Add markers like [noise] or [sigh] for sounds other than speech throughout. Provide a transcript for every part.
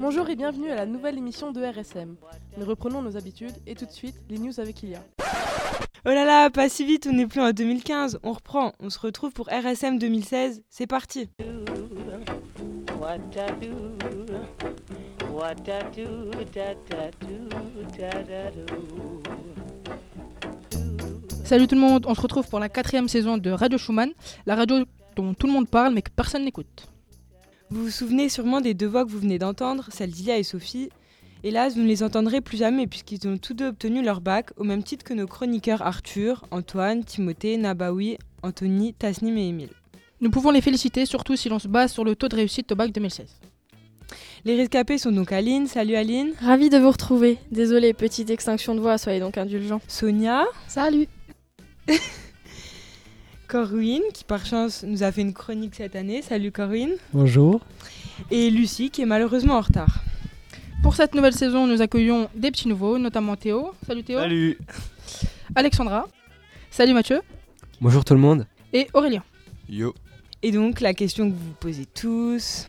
Bonjour et bienvenue à la nouvelle émission de RSM. Nous reprenons nos habitudes et tout de suite les news avec Ilia. Oh là là, pas si vite, on n'est plus en 2015, on reprend, on se retrouve pour RSM 2016, c'est parti. Salut tout le monde, on se retrouve pour la quatrième saison de Radio Schumann, la radio dont tout le monde parle mais que personne n'écoute. Vous vous souvenez sûrement des deux voix que vous venez d'entendre, celles d'Ilia et Sophie. Hélas, vous ne les entendrez plus jamais puisqu'ils ont tous deux obtenu leur bac, au même titre que nos chroniqueurs Arthur, Antoine, Timothée, Nabawi, Anthony, Tasnim et Émile. Nous pouvons les féliciter surtout si l'on se base sur le taux de réussite au bac 2016. Les rescapés sont donc Aline, salut Aline, Ravi de vous retrouver. Désolé, petite extinction de voix, soyez donc indulgents. Sonia, Salut. [laughs] Corwin, qui par chance nous a fait une chronique cette année, salut Corwin, Bonjour. et Lucie, qui est malheureusement en retard. Pour cette nouvelle saison, nous accueillons des petits nouveaux, notamment Théo. Salut Théo. Salut. Alexandra. Salut Mathieu. Bonjour tout le monde. Et Aurélien. Yo. Et donc, la question que vous vous posez tous,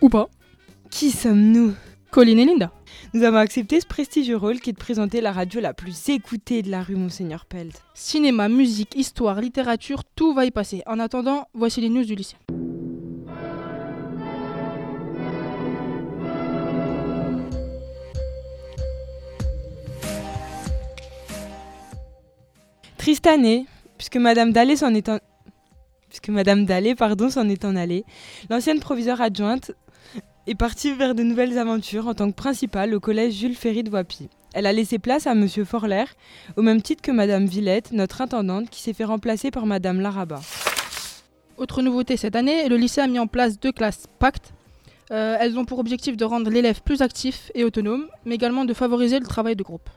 Ou pas. qui sommes-nous? Colline et Linda. Nous avons accepté ce prestigieux rôle qui est de présenter la radio la plus écoutée de la rue Monseigneur Pelt. Cinéma, musique, histoire, littérature, tout va y passer. En attendant, voici les news du lycée. Triste année, puisque Madame Dallet s'en est en... Puisque Madame pardon, s'en est en allée. L'ancienne proviseure adjointe est partie vers de nouvelles aventures en tant que principale au collège Jules Ferry de Voipy. Elle a laissé place à Monsieur Forler, au même titre que Madame Villette, notre intendante, qui s'est fait remplacer par Madame Laraba. Autre nouveauté cette année, le lycée a mis en place deux classes pactes. Euh, elles ont pour objectif de rendre l'élève plus actif et autonome, mais également de favoriser le travail de groupe.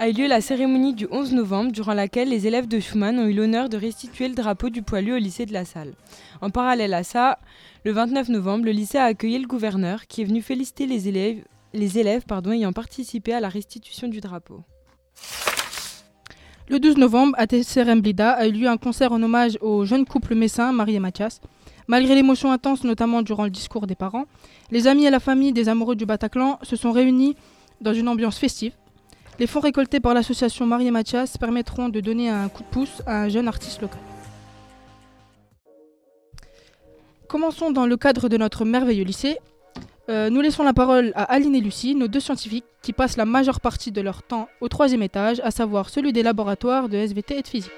A eu lieu la cérémonie du 11 novembre, durant laquelle les élèves de Schumann ont eu l'honneur de restituer le drapeau du poilu au lycée de la Salle. En parallèle à ça, le 29 novembre, le lycée a accueilli le gouverneur, qui est venu féliciter les élèves, les ayant participé à la restitution du drapeau. Le 12 novembre, à TCRM Blida, a eu lieu un concert en hommage au jeune couple messin, Marie et Mathias. Malgré l'émotion intense, notamment durant le discours des parents, les amis et la famille des amoureux du Bataclan se sont réunis dans une ambiance festive. Les fonds récoltés par l'association Marie Mathias permettront de donner un coup de pouce à un jeune artiste local. Commençons dans le cadre de notre merveilleux lycée. Euh, nous laissons la parole à Aline et Lucie, nos deux scientifiques qui passent la majeure partie de leur temps au troisième étage, à savoir celui des laboratoires de SVT et de physique.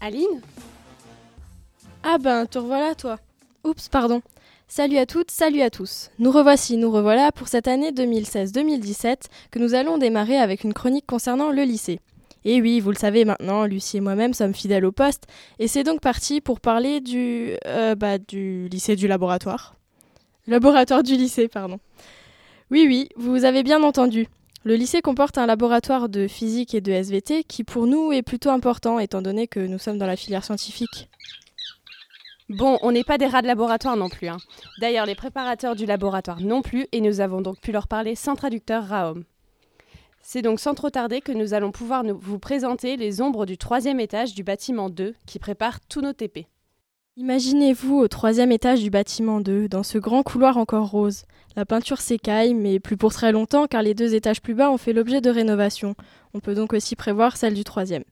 Aline? Ah ben, te revoilà toi. Oups, pardon. Salut à toutes, salut à tous. Nous revoici, nous revoilà pour cette année 2016-2017 que nous allons démarrer avec une chronique concernant le lycée. Et oui, vous le savez maintenant, Lucie et moi-même sommes fidèles au poste, et c'est donc parti pour parler du, euh, bah, du lycée du laboratoire. Laboratoire du lycée, pardon. Oui, oui, vous avez bien entendu. Le lycée comporte un laboratoire de physique et de SVT qui pour nous est plutôt important étant donné que nous sommes dans la filière scientifique. Bon, on n'est pas des rats de laboratoire non plus. hein. D'ailleurs, les préparateurs du laboratoire non plus, et nous avons donc pu leur parler sans traducteur Raom. C'est donc sans trop tarder que nous allons pouvoir vous présenter les ombres du troisième étage du bâtiment 2 qui prépare tous nos TP. Imaginez-vous au troisième étage du bâtiment 2, dans ce grand couloir encore rose. La peinture s'écaille, mais plus pour très longtemps car les deux étages plus bas ont fait l'objet de rénovation. On peut donc aussi prévoir celle du troisième.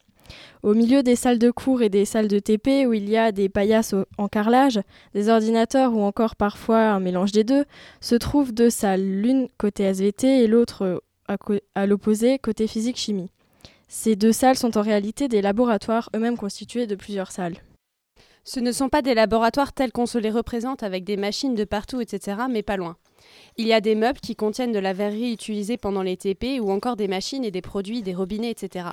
Au milieu des salles de cours et des salles de TP où il y a des paillasses en carrelage, des ordinateurs ou encore parfois un mélange des deux, se trouvent deux salles, l'une côté SVT et l'autre à l'opposé côté physique-chimie. Ces deux salles sont en réalité des laboratoires eux-mêmes constitués de plusieurs salles. Ce ne sont pas des laboratoires tels qu'on se les représente avec des machines de partout, etc., mais pas loin. Il y a des meubles qui contiennent de la verrerie utilisée pendant les TP ou encore des machines et des produits, des robinets, etc.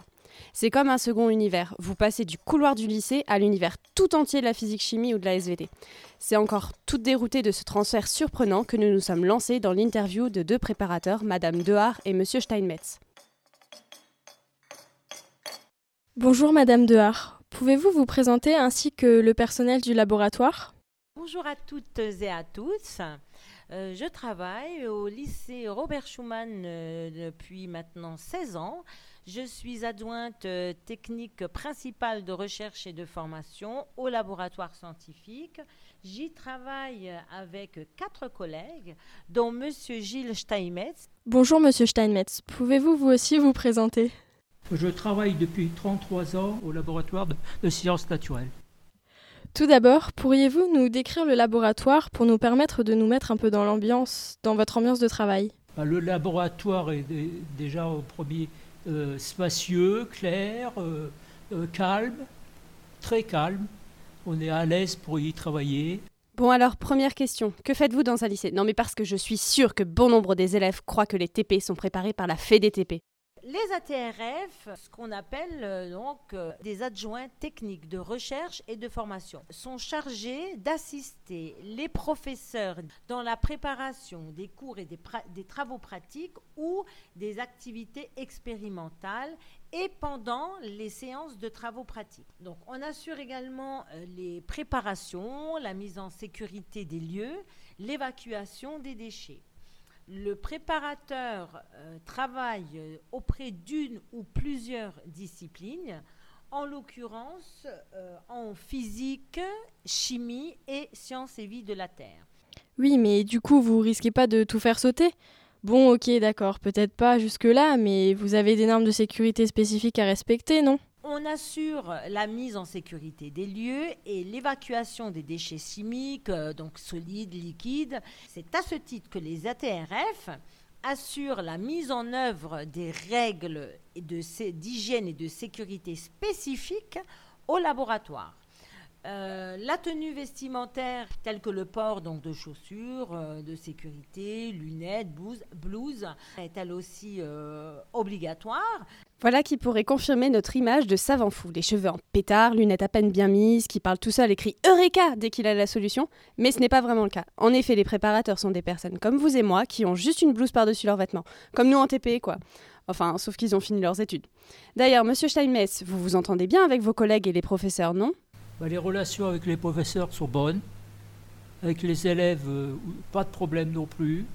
C'est comme un second univers. Vous passez du couloir du lycée à l'univers tout entier de la physique-chimie ou de la SVT. C'est encore tout dérouté de ce transfert surprenant que nous nous sommes lancés dans l'interview de deux préparateurs, Madame Dehar et Monsieur Steinmetz. Bonjour Madame Dehar. Pouvez-vous vous présenter ainsi que le personnel du laboratoire? Bonjour à toutes et à tous. Euh, je travaille au lycée Robert Schumann euh, depuis maintenant 16 ans. Je suis adjointe euh, technique principale de recherche et de formation au laboratoire scientifique. J'y travaille avec quatre collègues, dont Monsieur Gilles Steinmetz. Bonjour Monsieur Steinmetz, pouvez-vous vous aussi vous présenter? Je travaille depuis 33 ans au laboratoire de, de sciences naturelles. Tout d'abord, pourriez-vous nous décrire le laboratoire pour nous permettre de nous mettre un peu dans l'ambiance, dans votre ambiance de travail? Bah, Le laboratoire est dé- déjà au premier euh, spacieux, clair, euh, euh, calme, très calme. On est à l'aise pour y travailler. Bon alors, première question, que faites-vous dans un lycée? Non mais parce que je suis sûre que bon nombre des élèves croient que les TP sont préparés par la FEDETP. Les ATRF, ce qu'on appelle euh, donc euh, des adjoints techniques de recherche et de formation, sont chargés d'assister les professeurs dans la préparation des cours et des, travaux pratiques ou des activités expérimentales et pendant les séances de travaux pratiques. Donc on assure également euh, les préparations, la mise en sécurité des lieux, l'évacuation des déchets. Le préparateur euh, travaille euh, auprès d'une ou plusieurs disciplines, en l'occurrence euh, en physique, chimie et sciences et vie de la Terre. Oui, mais du coup, vous risquez pas de tout faire sauter? Bon, ok, d'accord, peut-être pas jusque-là, mais vous avez des normes de sécurité spécifiques à respecter, non? On assure la mise en sécurité des lieux et l'évacuation des déchets chimiques, euh, donc solides, liquides. C'est à ce titre que les ATRF assurent la mise en œuvre des règles d'hygiène et de sécurité spécifiques au laboratoire. Euh, la tenue vestimentaire, telle que le port donc, de chaussures euh, de sécurité, lunettes, blouse, blouse, est elle aussi euh, obligatoire. Voilà qui pourrait confirmer notre image de savant fou, les cheveux en pétard, lunettes à peine bien mises, qui parle tout seul et crie Eureka dès qu'il a la solution, mais ce n'est pas vraiment le cas. En effet, les préparateurs sont des personnes comme vous et moi qui ont juste une blouse par-dessus leurs vêtements, comme nous en TP quoi. Enfin, sauf qu'ils ont fini leurs études. D'ailleurs, monsieur Steinmetz, vous vous entendez bien avec vos collègues et les professeurs, non? Bah, les relations avec les professeurs sont bonnes. Avec les élèves, euh, pas de problème non plus.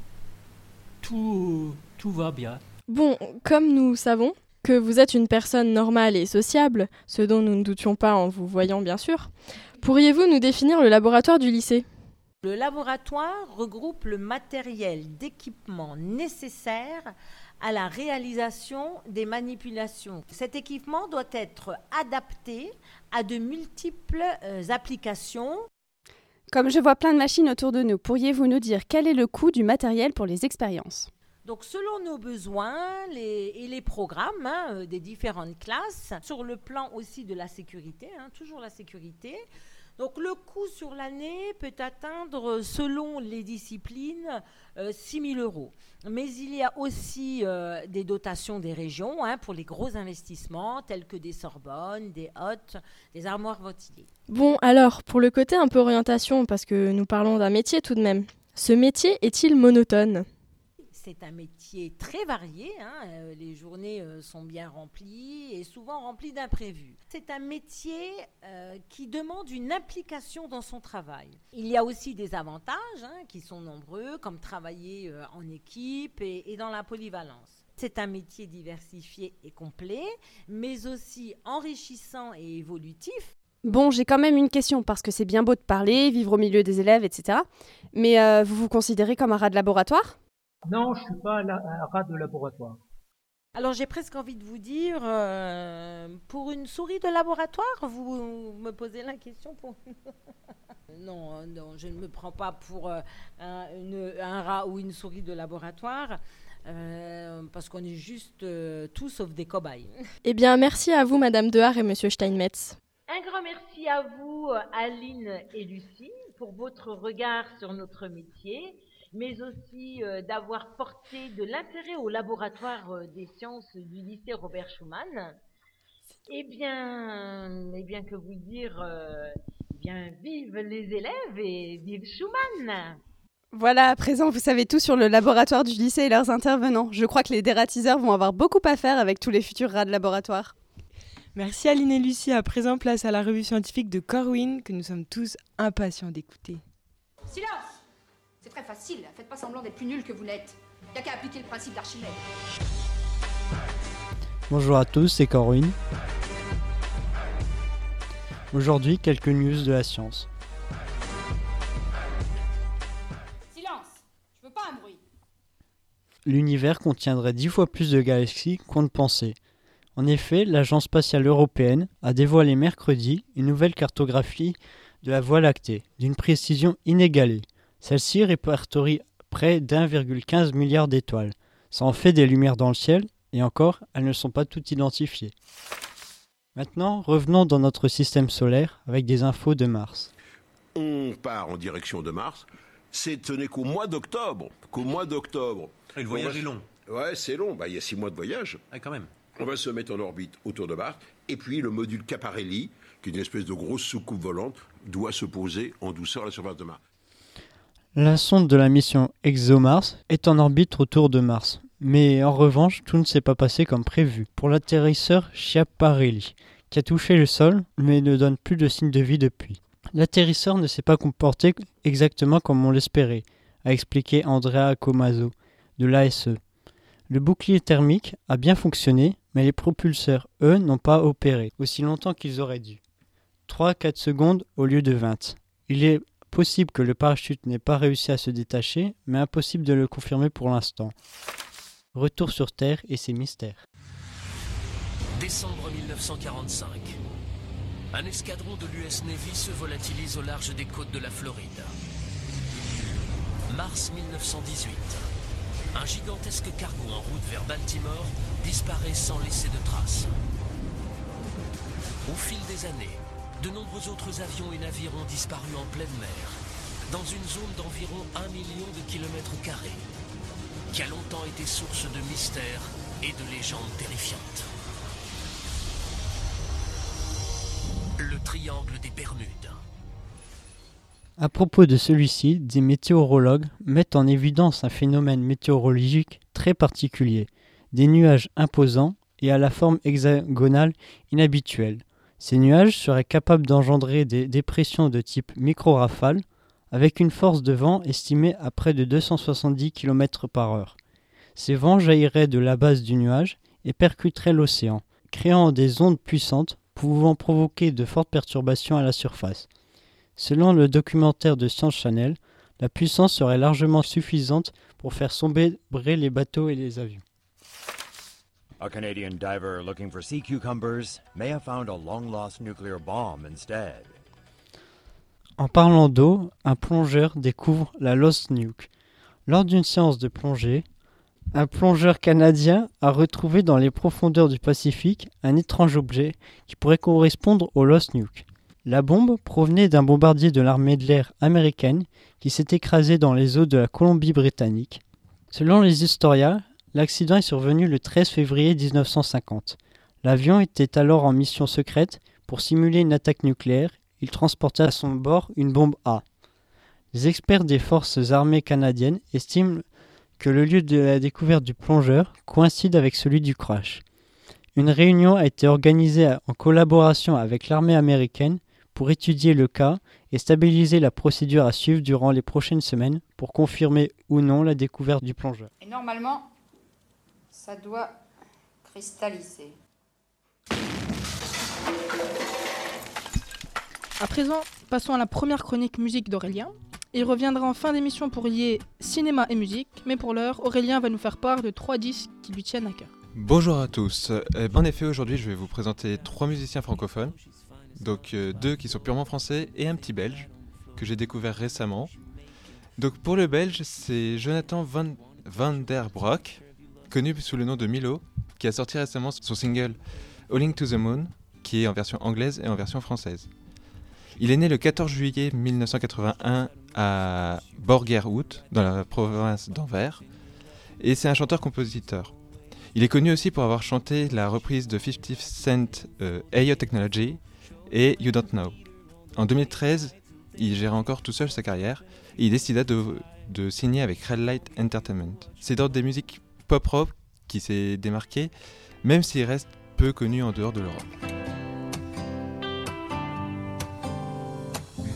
Tout, tout va bien. Bon, comme nous savons que vous êtes une personne normale et sociable, ce dont nous ne doutions pas en vous voyant bien sûr, pourriez-vous nous définir le laboratoire du lycée? Le laboratoire regroupe le matériel d'équipement nécessaire à la réalisation des manipulations. Cet équipement doit être adapté à de multiples euh, applications. Comme je vois plein de machines autour de nous, pourriez-vous nous dire quel est le coût du matériel pour les expériences? Donc selon nos besoins les- et les programmes hein, euh, des différentes classes, sur le plan aussi de la sécurité, hein, toujours la sécurité. Donc le coût sur l'année peut atteindre, selon les disciplines, euh, 6 000 euros. Mais il y a aussi euh, des dotations des régions hein, pour les gros investissements tels que des Sorbonnes, des Hottes, des armoires ventilées. Bon, alors, pour le côté un peu orientation, parce que nous parlons d'un métier tout de même, ce métier est-il monotone? C'est un métier très varié. hein, euh, les journées euh, sont bien remplies et souvent remplies d'imprévus. C'est un métier euh, qui demande une implication dans son travail. Il y a aussi des avantages hein, qui sont nombreux, comme travailler en équipe et, dans la polyvalence. C'est un métier diversifié et complet, mais aussi enrichissant et évolutif. Bon, j'ai quand même une question, parce que c'est bien beau de parler, vivre au milieu des élèves, etc. Mais vous vous considérez comme un rat de laboratoire? Non, je ne suis pas un, rat de laboratoire. Alors j'ai presque envie de vous dire, euh, pour une souris de laboratoire, vous me posez la question pour... [laughs] non, euh, non, je ne me prends pas pour euh, un, une- un rat ou une souris de laboratoire, euh, parce qu'on est juste euh, tout sauf des cobayes. [laughs] Eh bien, merci à vous, Madame Dehar et Monsieur Steinmetz. Un grand merci à vous, Aline et Lucie, pour votre regard sur notre métier, mais aussi euh, d'avoir porté de l'intérêt au laboratoire euh, des sciences du lycée Robert Schumann. Eh bien, eh bien que vous dire, euh, eh bien, vive les élèves et vive Schumann Voilà, à présent, vous savez tout sur le laboratoire du lycée et leurs intervenants. Je crois que les dératiseurs vont avoir beaucoup à faire avec tous les futurs rats de laboratoire. Merci Aline et Lucie. À présent, place à la revue scientifique de Corwin que nous sommes tous impatients d'écouter. Silence très facile, faites pas semblant d'être plus nul que vous n'êtes. Y a qu'à appliquer le principe d'Archimède. Bonjour à tous, c'est Corwin. Aujourd'hui, quelques news de la science. Silence Je veux pas un bruit. L'univers contiendrait dix fois plus de galaxies qu'on ne pensait. En effet, l'Agence spatiale européenne a dévoilé mercredi une nouvelle cartographie de la Voie lactée, d'une précision inégalée. Celle-ci répertorie près d'1,15 milliard d'étoiles. Ça en fait des lumières dans le ciel, et encore, elles ne sont pas toutes identifiées. Maintenant, revenons dans notre système solaire avec des infos de Mars. On part en direction de Mars. C'est ce n'est qu'au mois d'octobre. Qu'au mois d'octobre. Et le voyage va- est long. Ouais, c'est long. Bah, il y a six mois de voyage. Ah, quand même. On va se mettre en orbite autour de Mars. Et puis le module Caparelli, qui est une espèce de grosse soucoupe volante, doit se poser en douceur à la surface de Mars. La sonde de la mission ExoMars est en orbite autour de Mars. Mais en revanche, tout ne s'est pas passé comme prévu pour l'atterrisseur Schiaparelli, qui a touché le sol mais ne donne plus de signe de vie depuis. L'atterrisseur ne s'est pas comporté exactement comme on l'espérait, a expliqué Andrea Comaso de l'ASE. Le bouclier thermique a bien fonctionné, mais les propulseurs, eux, n'ont pas opéré aussi longtemps qu'ils auraient dû. 3-4 secondes au lieu de 20. Il est possible que le parachute n'ait pas réussi à se détacher, mais impossible de le confirmer pour l'instant. Retour sur Terre et ses mystères. Décembre 1945. Un escadron de l'US Navy se volatilise au large des côtes de la Floride. Mars 1918. Un gigantesque cargo en route vers Baltimore disparaît sans laisser de traces. Au fil des années, de nombreux autres avions et navires ont disparu en pleine mer, dans une zone d'environ un million de kilomètres carrés, qui a longtemps été source de mystères et de légendes terrifiantes. Le triangle des Bermudes. À propos de celui-ci, des météorologues mettent en évidence un phénomène météorologique très particulier, des nuages imposants et à la forme hexagonale inhabituelle. Ces nuages seraient capables d'engendrer des dépressions de type micro-rafale avec une force de vent estimée à près de 270 km par heure. Ces vents jailliraient de la base du nuage et percuteraient l'océan, créant des ondes puissantes pouvant provoquer de fortes perturbations à la surface. Selon le documentaire de Science Channel, la puissance serait largement suffisante pour faire sombrer les bateaux et les avions. A Canadian diver looking for sea cucumbers may have found a long lost nuclear bomb instead. En parlant d'eau, un plongeur découvre la Lost Nuke. Lors d'une séance de plongée, un plongeur canadien a retrouvé dans les profondeurs du Pacifique un étrange objet qui pourrait correspondre au Lost Nuke. La bombe provenait d'un bombardier de l'armée de l'air américaine qui s'est écrasé dans les eaux de la Colombie-Britannique. Selon les historiens, l'accident est survenu le 13 février 1950. L'avion était alors en mission secrète pour simuler une attaque nucléaire. Il transportait à son bord une bombe A. Les experts des forces armées canadiennes estiment que le lieu de la découverte du plongeur coïncide avec celui du crash. Une réunion a été organisée en collaboration avec l'armée américaine pour étudier le cas et stabiliser la procédure à suivre durant les prochaines semaines pour confirmer ou non la découverte du plongeur. Ça doit cristalliser. À présent, passons à la première chronique musique d'Aurélien. Il reviendra en fin d'émission pour lier cinéma et musique, mais pour l'heure, Aurélien va nous faire part de trois disques qui lui tiennent à cœur. Bonjour à tous. Euh, en effet, aujourd'hui, je vais vous présenter trois musiciens francophones. Donc euh, deux qui sont purement français et un petit belge que j'ai découvert récemment. Donc pour le belge, c'est Jonathan Van, Van der Broek, connu sous le nom de Milo, qui a sorti récemment son single Alling to the Moon, qui est en version anglaise et en version française. Il est né le 14 juillet 1981 à Borgerhout, dans la province d'Anvers, et c'est un chanteur-compositeur. Il est connu aussi pour avoir chanté la reprise de 50 Cent euh, Ayo Technology et You Don't Know. En 2013, il gérait encore tout seul sa carrière et il décida de, de signer avec Red Light Entertainment. C'est dans des musiques pop rock qui s'est démarqué, même s'il reste peu connu en dehors de l'Europe.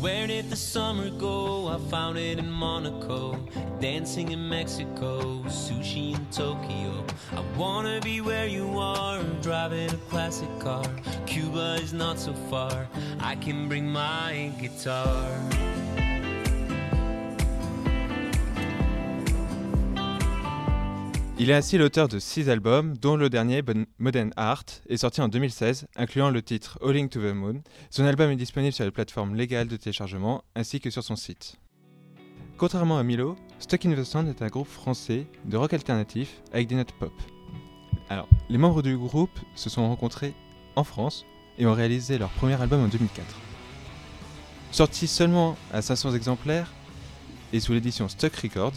Where did the summer go? I found it in Monaco, dancing in Mexico, sushi in Tokyo. I wanna be where you are, driving a classic car. Cuba is not so far, I can bring my guitar. Il est ainsi l'auteur de six albums, dont le dernier, Modern Art, est sorti en 2016, incluant le titre Hauling to the Moon. Son album est disponible sur les plateformes légales de téléchargement ainsi que sur son site. Contrairement à Milo, Stuck in the Sand est un groupe français de rock alternatif avec des notes pop. Alors, les membres du groupe se sont rencontrés en France et ont réalisé leur premier album en 2004. Sorti seulement à 500 exemplaires et sous l'édition Stuck Records,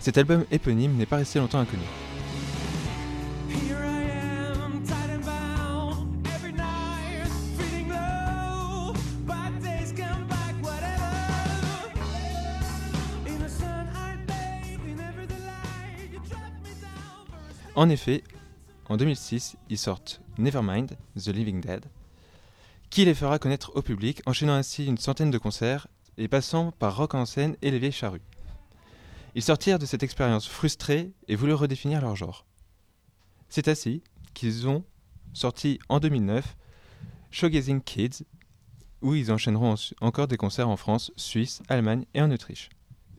cet album éponyme n'est pas resté longtemps inconnu. En effet, en 2006, ils sortent Nevermind, The Living Dead, qui les fera connaître au public, enchaînant ainsi une centaine de concerts et passant par Rock en scène et Les Vieilles Charrues. Ils sortirent de cette expérience frustrés et voulurent redéfinir leur genre. C'est ainsi qu'ils ont sorti en 2009 Showgazing Kids, où ils enchaîneront encore des concerts en France, Suisse, Allemagne et en Autriche.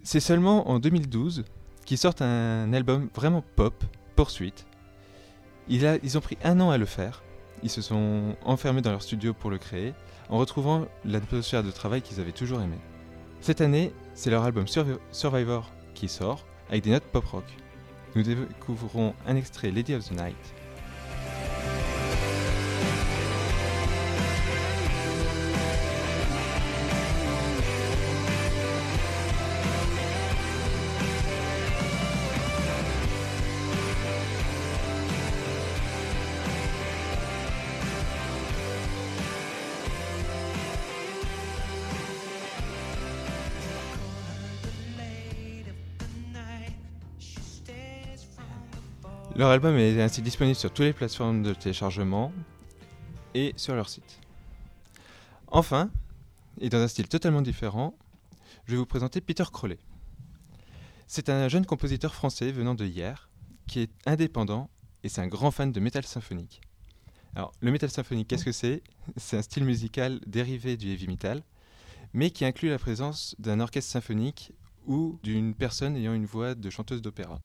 C'est seulement en 2012 qu'ils sortent un album vraiment pop, Poursuite. Il a- ils ont pris un an à le faire. Ils se sont enfermés dans leur studio pour le créer, en retrouvant l'atmosphère de travail qu'ils avaient toujours aimé. Cette année, c'est leur album Survi- Survivor qui sort, avec des notes pop rock. Nous découvrons un extrait Lady of the Night. Leur album est ainsi disponible sur toutes les plateformes de téléchargement et sur leur site. Enfin, et dans un style totalement différent, je vais vous présenter Peter Crowley. C'est un jeune compositeur français venant de hier, qui est indépendant et c'est un grand fan de métal symphonique. Alors, le métal symphonique, qu'est-ce que c'est? C'est un style musical dérivé du heavy metal, mais qui inclut la présence d'un orchestre symphonique ou d'une personne ayant une voix de chanteuse d'opéra.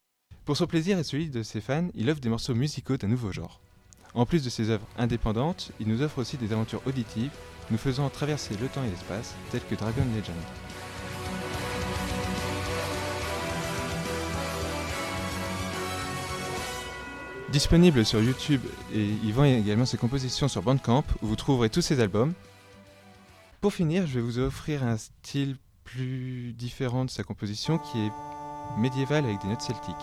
Pour son plaisir et celui de ses fans, il offre des morceaux musicaux d'un nouveau genre. En plus de ses œuvres indépendantes, il nous offre aussi des aventures auditives, nous faisant traverser le temps et l'espace, telles que Dragon Legend. Disponible sur YouTube et il vend également ses compositions sur Bandcamp où vous trouverez tous ses albums. Pour finir, je vais vous offrir un style plus différent de sa composition qui est médiéval avec des notes celtiques.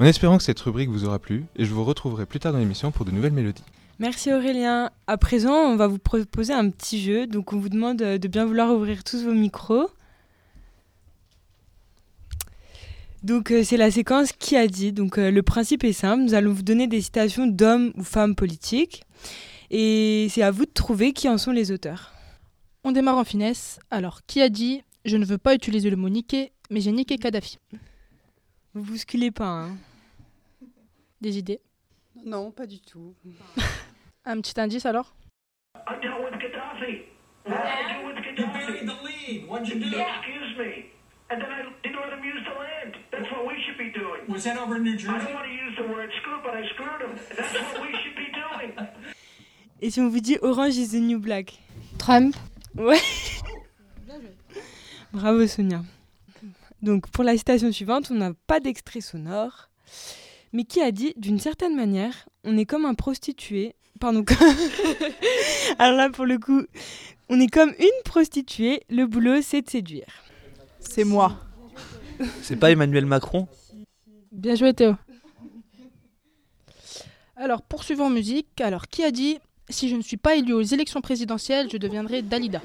En espérant que cette rubrique vous aura plu, et je vous retrouverai plus tard dans l'émission pour de nouvelles mélodies. Merci Aurélien. À présent, on va vous proposer un petit jeu. Donc, on vous demande de bien vouloir ouvrir tous vos micros. Donc, euh, c'est la séquence qui a dit? Donc, euh, le principe est simple. Nous allons vous donner des citations d'hommes ou femmes politiques. Et c'est à vous de trouver qui en sont les auteurs. On démarre en finesse. Alors, qui a dit? Je ne veux pas utiliser le mot niquer, mais j'ai niqué Kadhafi Vous bousculez pas. Hein. Des idées? Non, pas du tout. Un petit indice alors? I dealt with Gaddafi. What did I do with Gaddafi? You buried the lead. What'd you do? Excuse me. And then I didn't let him use the land. That's what we should be doing. Was that over in New I Jersey? don't want to use the word screw, but I screwed him. That's what we should be doing. [laughs] Et si on vous dit Orange is the new black? Trump. Ouais. Bravo Sonia. Donc pour la citation suivante, on n'a pas d'extrait sonore. Mais qui a dit, d'une certaine manière, on est comme un prostitué. Pardon. [laughs] Alors là, pour le coup, on est comme une prostituée. Le boulot, c'est de séduire. C'est moi. C'est pas Emmanuel Macron? Bien joué Théo. Alors, poursuivons en musique. Alors, qui a dit si je ne suis pas élu aux élections présidentielles, je deviendrai Dalida?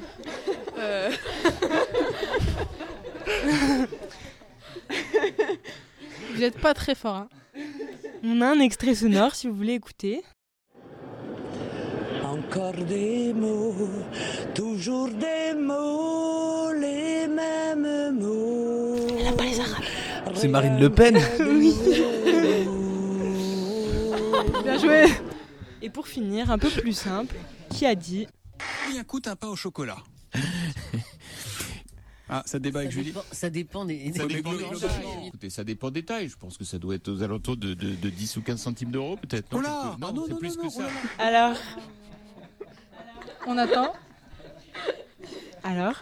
Euh. [laughs] Vous n'êtes pas très fort. Hein. On a un extrait sonore si vous voulez écouter. Encore des mots, toujours des mots, les mêmes mots. Elle n'a pas les arabes. C'est Marine Le Pen Oui. [laughs] Bien joué. Et pour finir, un peu plus simple, qui a dit Combien coûte un pain au chocolat [laughs] Ah, ça débat avec Julie Ça dépend des. Ça des- dépend des- des- des- Écoutez, ça dépend des tailles. Je pense que ça doit être aux alentours de, de- de 10 ou 15 centimes d'euros, peut-être. Non, Oh Ah non, non, c'est plus non, que non, ça. Alors On attend. Alors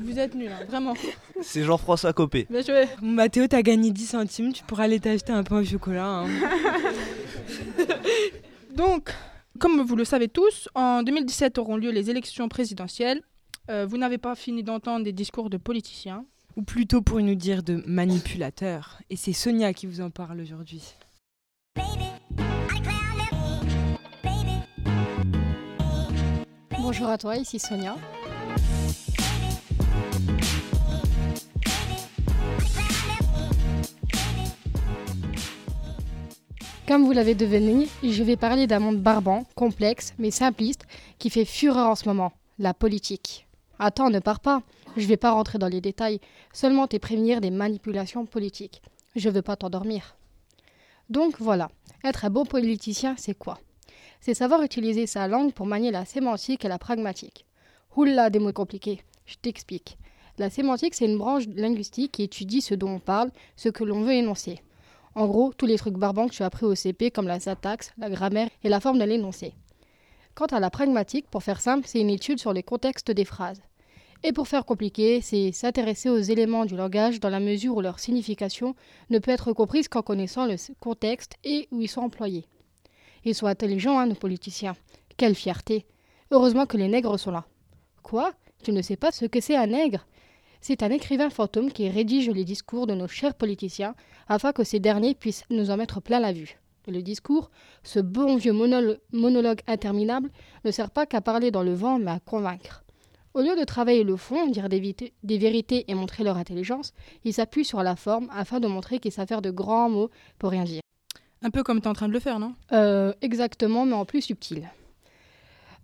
Vous êtes nuls, hein, vraiment. C'est Jean-François Copé. Bien joué. Mathéo, t'as gagné 10 centimes, tu pourras aller t'acheter un pain au chocolat. hein. [laughs] Donc, comme vous le savez tous, en 2017 auront lieu les élections présidentielles. Euh, vous n'avez pas fini d'entendre des discours de politiciens. Ou plutôt pour nous dire de manipulateurs. Et c'est Sonia qui vous en parle aujourd'hui. Bonjour à toi, ici Sonia. Comme vous l'avez deviné, je vais parler d'un monde barbant, complexe, mais simpliste, qui fait fureur en ce moment, la politique. Attends, ne pars pas, je vais pas rentrer dans les détails, seulement te prévenir des manipulations politiques. Je veux pas t'endormir. Donc voilà, être un bon politicien, c'est quoi? C'est savoir utiliser sa langue pour manier la sémantique et la pragmatique. Oula, des mots compliqués. Je t'explique. La sémantique, c'est une branche linguistique qui étudie ce dont on parle, ce que l'on veut énoncer. En gros, tous les trucs barbants que tu as appris au CP, comme la syntaxe, la grammaire et la forme de l'énoncé. Quant à la pragmatique, pour faire simple, c'est une étude sur les contextes des phrases. Et pour faire compliqué, c'est s'intéresser aux éléments du langage dans la mesure où leur signification ne peut être comprise qu'en connaissant le contexte et où ils sont employés. Ils sont intelligents, hein, nos politiciens. Quelle fierté. Heureusement que les nègres sont là. Quoi? Tu ne sais pas ce que c'est un nègre? C'est un écrivain fantôme qui rédige les discours de nos chers politiciens afin que ces derniers puissent nous en mettre plein la vue. Le discours, ce bon vieux monolo- monologue interminable, ne sert pas qu'à parler dans le vent, mais à convaincre. Au lieu de travailler le fond, dire des, vérités et montrer leur intelligence, ils s'appuient sur la forme afin de montrer qu'ils savent faire de grands mots pour rien dire. Un peu comme tu es en train de le faire, non? Euh, exactement, mais en plus subtil.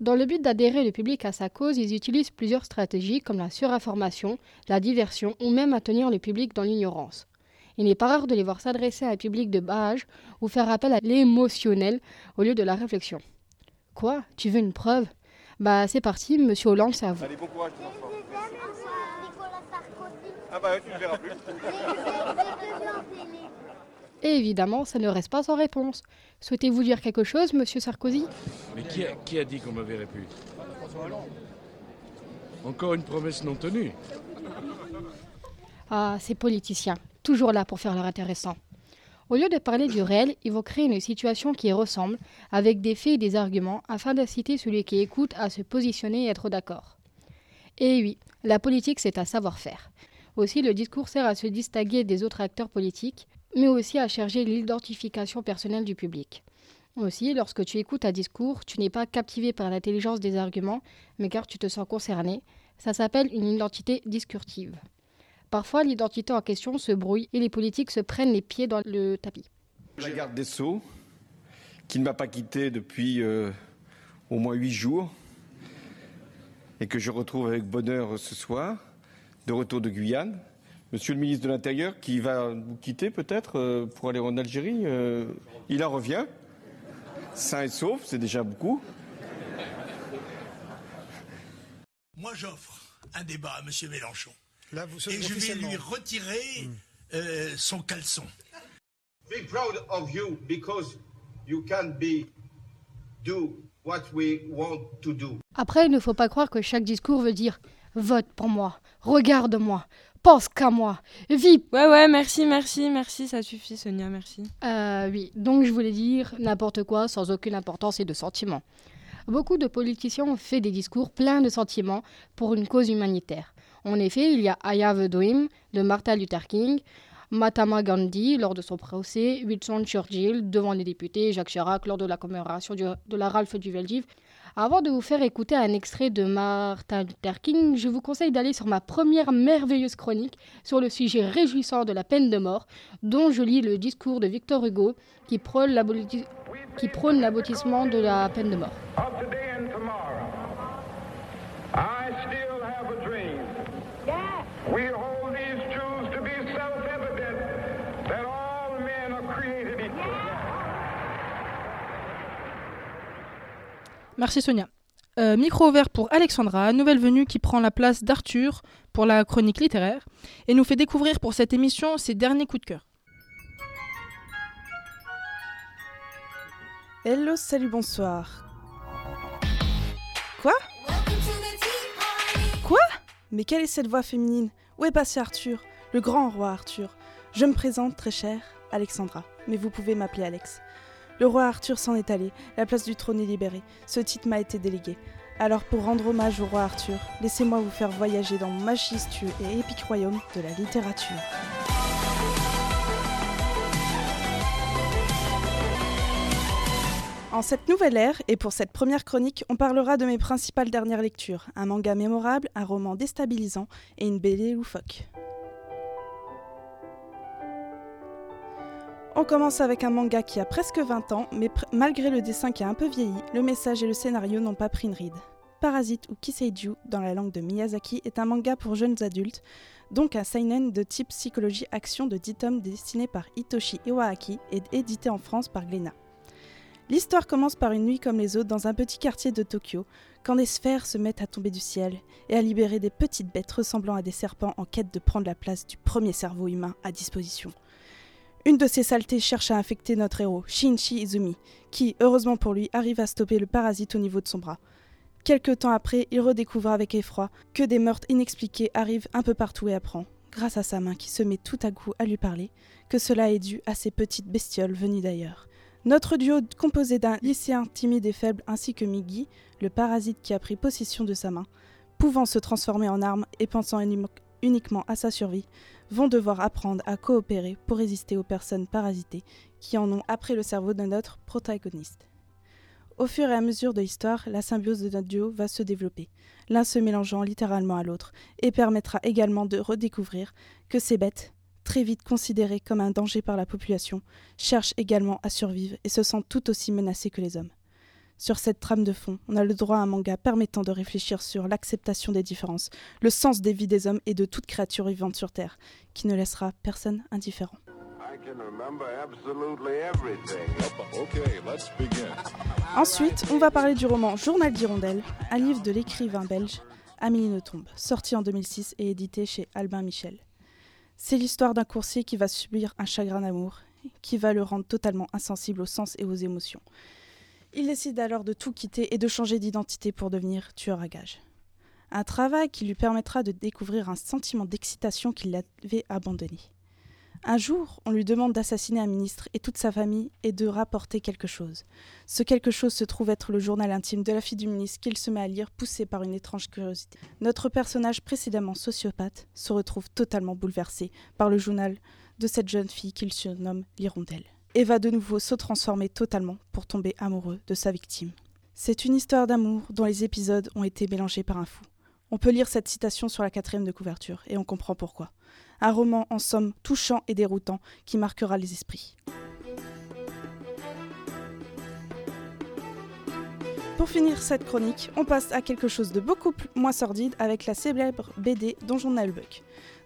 Dans le but d'adhérer le public à sa cause, ils utilisent plusieurs stratégies comme la surinformation, la diversion ou même maintenir le public dans l'ignorance. Il n'est pas rare de les voir s'adresser à un public de bas âge ou faire appel à l'émotionnel au lieu de la réflexion. Quoi? Tu veux une preuve? Bah c'est parti, monsieur Hollande, c'est à vous. Allez, bon courage. Ah bah tu ne verras plus. Et évidemment, ça ne reste pas sans réponse. Souhaitez-vous dire quelque chose, monsieur Sarkozy? Mais qui a, qui a dit qu'on m'avait répu? Encore une promesse non tenue. Ah, ces politiciens, toujours là pour faire leur intéressant. Au lieu de parler du réel, ils vont créer une situation qui ressemble, avec des faits et des arguments, afin d'inciter celui qui écoute à se positionner et être d'accord. Et oui, la politique, c'est un savoir-faire. Aussi, le discours sert à se distinguer des autres acteurs politiques, mais aussi à chercher l'identification personnelle du public. Aussi, lorsque tu écoutes un discours, tu n'es pas captivé par l'intelligence des arguments, mais car tu te sens concerné. Ça s'appelle une identité discursive. Parfois, l'identité en question se brouille et les politiques se prennent les pieds dans le tapis. La garde des Sceaux, qui ne m'a pas quitté depuis euh, au moins huit jours, et que je retrouve avec bonheur ce soir, de retour de Guyane. Monsieur le ministre de l'Intérieur, qui va nous quitter peut-être euh, pour aller en Algérie, euh, il en revient, sain et sauf, c'est déjà beaucoup. Moi, j'offre un débat à M. Mélenchon. Là, vous et je vais lui retirer euh, son caleçon. Be proud of you because you can be do what we want to do. Après, il ne faut pas croire que chaque discours veut dire vote pour moi, regarde-moi, pense qu'à moi, vis. Ouais, ouais, merci, merci, merci, ça suffit, Sonia, merci. Euh, oui, donc je voulais dire n'importe quoi sans aucune importance et de sentiments. Beaucoup de politiciens ont fait des discours pleins de sentiments pour une cause humanitaire. En effet, il y a I Have a Dream de Martin Luther King, Mahatma Gandhi lors de son procès, Winston Churchill devant les députés, Jacques Chirac lors de la commémoration de la Ralph du Veldiv. Avant de vous faire écouter un extrait de Martin Luther King, je vous conseille d'aller sur ma première merveilleuse chronique sur le sujet réjouissant de la peine de mort, dont je lis le discours de Victor Hugo qui prône l'abolissement de la peine de mort. Of today and tomorrow. I still have a dream. We hold these truths to be self-evident that all men are created equal. Merci Sonia. Euh, micro ouvert pour Alexandra, nouvelle venue qui prend la place d'Arthur pour la chronique littéraire et nous fait découvrir pour cette émission ses derniers coups de cœur. Hello, salut, bonsoir. Quoi? Quoi? Mais quelle est cette voix féminine? Où est passé Arthur? Le grand roi Arthur. Je me présente, très chère, Alexandra, mais vous pouvez m'appeler Alex. Le roi Arthur s'en est allé, la place du trône est libérée, ce titre m'a été délégué. Alors pour rendre hommage au roi Arthur, laissez-moi vous faire voyager dans mon majestueux et épique royaume de la littérature. En cette nouvelle ère, et pour cette première chronique, on parlera de mes principales dernières lectures, un manga mémorable, un roman déstabilisant et une BD loufoque. On commence avec un manga qui a presque 20 ans, mais malgré le dessin qui a un peu vieilli, le message et le scénario n'ont pas pris une ride. Parasite ou Kiseiju dans la langue de Miyazaki est un manga pour jeunes adultes, donc un seinen de type psychologie action de 10 tomes dessiné par Hitoshi Iwaaki et édité en France par Glénat. L'histoire commence par une nuit comme les autres dans un petit quartier de Tokyo, quand des sphères se mettent à tomber du ciel et à libérer des petites bêtes ressemblant à des serpents en quête de prendre la place du premier cerveau humain à disposition. Une de ces saletés cherche à infecter notre héros, Shinichi Izumi, qui, heureusement pour lui, arrive à stopper le parasite au niveau de son bras. Quelque temps après, il redécouvre avec effroi que des meurtres inexpliqués arrivent un peu partout et apprend, grâce à sa main qui se met tout à coup à lui parler, que cela est dû à ces petites bestioles venues d'ailleurs. Notre duo composé d'un lycéen timide et faible ainsi que Migi, le parasite qui a pris possession de sa main, pouvant se transformer en arme et pensant uniquement à sa survie, vont devoir apprendre à coopérer pour résister aux personnes parasitées qui en ont après le cerveau de notre protagoniste. Au fur et à mesure de l'histoire, la symbiose de notre duo va se développer, l'un se mélangeant littéralement à l'autre, et permettra également de redécouvrir que ces bêtes, très vite considérées comme un danger par la population, cherchent également à survivre et se sentent tout aussi menacées que les hommes. Sur cette trame de fond, on a le droit à un manga permettant de réfléchir sur l'acceptation des différences, le sens des vies des hommes et de toute créature vivante sur Terre, qui ne laissera personne indifférent. [laughs] Ensuite, on va parler du roman Journal d'Hirondelle, un livre de l'écrivain belge Amélie Nothomb, sorti en 2006 et édité chez Albin Michel. C'est l'histoire d'un coursier qui va subir un chagrin d'amour, qui va le rendre totalement insensible aux sens et aux émotions. Il décide alors de tout quitter et de changer d'identité pour devenir tueur à gages. Un travail qui lui permettra de découvrir un sentiment d'excitation qu'il avait abandonné. Un jour, on lui demande d'assassiner un ministre et toute sa famille et de rapporter quelque chose. Ce quelque chose se trouve être le journal intime de la fille du ministre qu'il se met à lire, poussé par une étrange curiosité. Notre personnage précédemment sociopathe se retrouve totalement bouleversé par le journal de cette jeune fille qu'il surnomme l'hirondelle et va de nouveau se transformer totalement pour tomber amoureux de sa victime. C'est une histoire d'amour dont les épisodes ont été mélangés par un fou. On peut lire cette citation sur la quatrième de couverture et on comprend pourquoi. Un roman en somme touchant et déroutant qui marquera les esprits. Pour finir cette chronique, on passe à quelque chose de beaucoup moins sordide avec la célèbre BD Donjon Buck,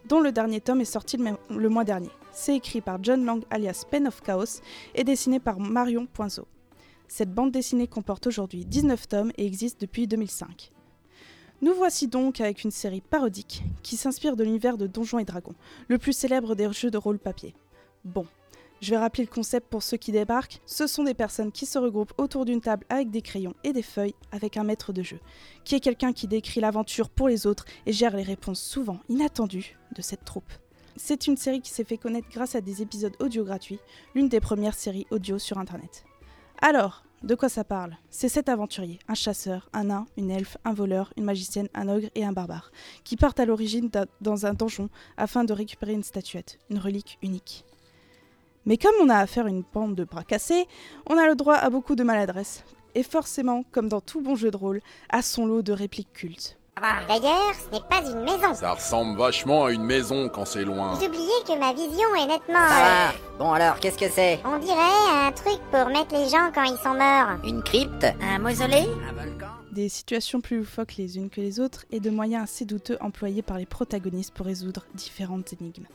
dont le dernier tome est sorti le, mois dernier. C'est écrit par John Lang alias Pen of Chaos et dessiné par Marion Poinzeau. Cette bande dessinée comporte aujourd'hui 19 tomes et existe depuis 2005. Nous voici donc avec une série parodique qui s'inspire de l'univers de Donjons et Dragons, le plus célèbre des jeux de rôle papier. Bon, je vais rappeler le concept pour ceux qui débarquent. Ce sont des personnes qui se regroupent autour d'une table avec des crayons et des feuilles avec un maître de jeu, qui est quelqu'un qui décrit l'aventure pour les autres et gère les réponses souvent inattendues de cette troupe. C'est une série qui s'est fait connaître grâce à des épisodes audio gratuits, l'une des premières séries audio sur internet. Alors, De quoi ça parle? C'est sept aventuriers, un chasseur, un nain, une elfe, un voleur, une magicienne, un ogre et un barbare, qui partent à l'origine da- dans un donjon afin de récupérer une statuette, une relique unique. Mais comme on a affaire à une bande de bras cassés, on a le droit à beaucoup de maladresse, et forcément, comme dans tout bon jeu de rôle, à son lot de répliques cultes. D'ailleurs, ce n'est pas une maison. Ça ressemble vachement à une maison quand c'est loin. Oubliez que ma vision est nettement... Ça va. euh, Bon alors, qu'est-ce que c'est? On dirait un truc pour mettre les gens quand ils sont morts. Une crypte? Un mausolée? Des situations plus loufoques les unes que les autres et de moyens assez douteux employés par les protagonistes pour résoudre différentes énigmes.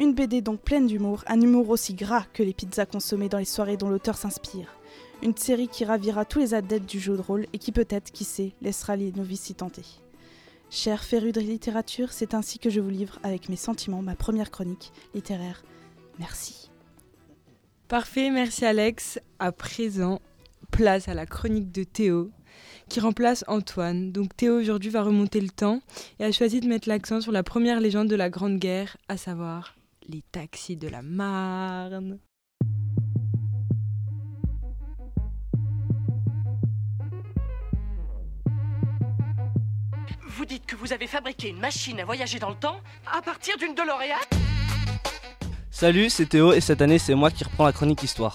Une BD donc pleine d'humour, un humour aussi gras que les pizzas consommées dans les soirées dont l'auteur s'inspire. Une série qui ravira tous les adeptes du jeu de rôle et qui peut-être, qui sait, laissera les novices s'y tenter. Chers férus de littérature, c'est ainsi que je vous livre avec mes sentiments ma première chronique littéraire. Merci. Parfait, merci Alex. À présent, place à la chronique de Théo, qui remplace Antoine. Donc Théo aujourd'hui va remonter le temps et a choisi de mettre l'accent sur la première légende de la Grande Guerre, à savoir les taxis de la Marne. Vous dites que vous avez fabriqué une machine à voyager dans le temps à partir d'une DeLorean Salut, c'est Théo et cette année c'est moi qui reprends la chronique histoire.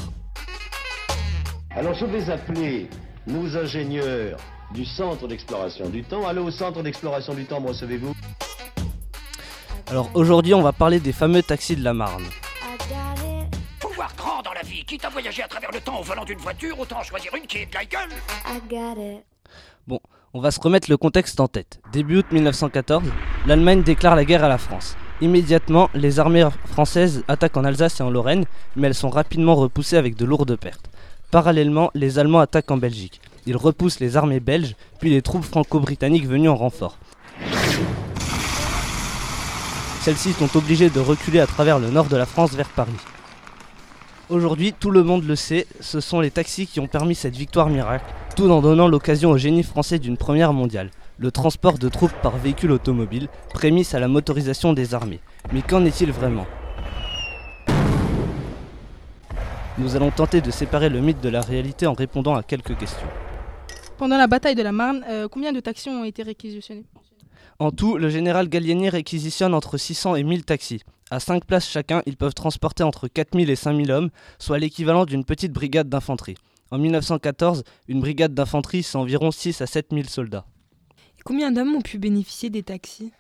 Alors je vais appeler nos ingénieurs du centre d'exploration du temps. Allô au centre d'exploration du temps, me recevez-vous? Alors aujourd'hui on va parler des fameux taxis de la Marne. Pouvoir grand dans la vie, quitte à voyager à travers le temps au volant d'une voiture, autant choisir une qui est de la gueule Bon, on va se remettre le contexte en tête. Début août 1914, l'Allemagne déclare la guerre à la France. Immédiatement, les armées françaises attaquent en Alsace et en Lorraine, mais elles sont rapidement repoussées avec de lourdes pertes. Parallèlement, les Allemands attaquent en Belgique. Ils repoussent les armées belges, puis les troupes franco-britanniques venues en renfort. Celles-ci sont obligées de reculer à travers le nord de la France vers Paris. Aujourd'hui, tout le monde le sait, ce sont les taxis qui ont permis cette victoire miracle, tout en donnant l'occasion au génie français d'une première mondiale, le transport de troupes par véhicule automobile, prémisse à la motorisation des armées. Mais qu'en est-il vraiment? Nous allons tenter de séparer le mythe de la réalité en répondant à quelques questions. Pendant la bataille de la Marne, euh, combien de taxis ont été réquisitionnés? En tout, le général Gallieni réquisitionne entre 600 et 1000 taxis. À 5 places chacun, ils peuvent transporter entre 4000 et 5000 hommes, soit l'équivalent d'une petite brigade d'infanterie. En 1914, une brigade d'infanterie, c'est environ 6 à 7000 soldats. Et combien d'hommes ont pu bénéficier des taxis?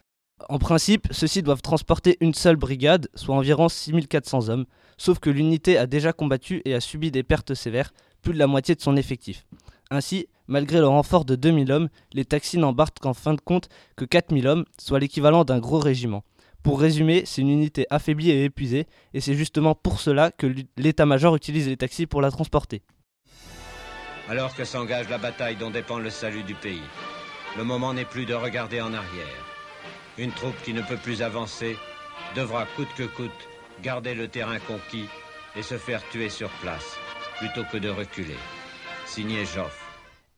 En principe, ceux-ci doivent transporter une seule brigade, soit environ 6400 hommes, sauf que l'unité a déjà combattu et a subi des pertes sévères, plus de la moitié de son effectif. Ainsi, malgré le renfort de 2000 hommes, les taxis n'embarquent qu'en fin de compte que 4000 hommes, soit l'équivalent d'un gros régiment. Pour résumer, c'est une unité affaiblie et épuisée, et c'est justement pour cela que l'état-major utilise les taxis pour la transporter. Alors que s'engage la bataille dont dépend le salut du pays, le moment n'est plus de regarder en arrière. Une troupe qui ne peut plus avancer devra coûte que coûte garder le terrain conquis et se faire tuer sur place, plutôt que de reculer. Signé Joffre.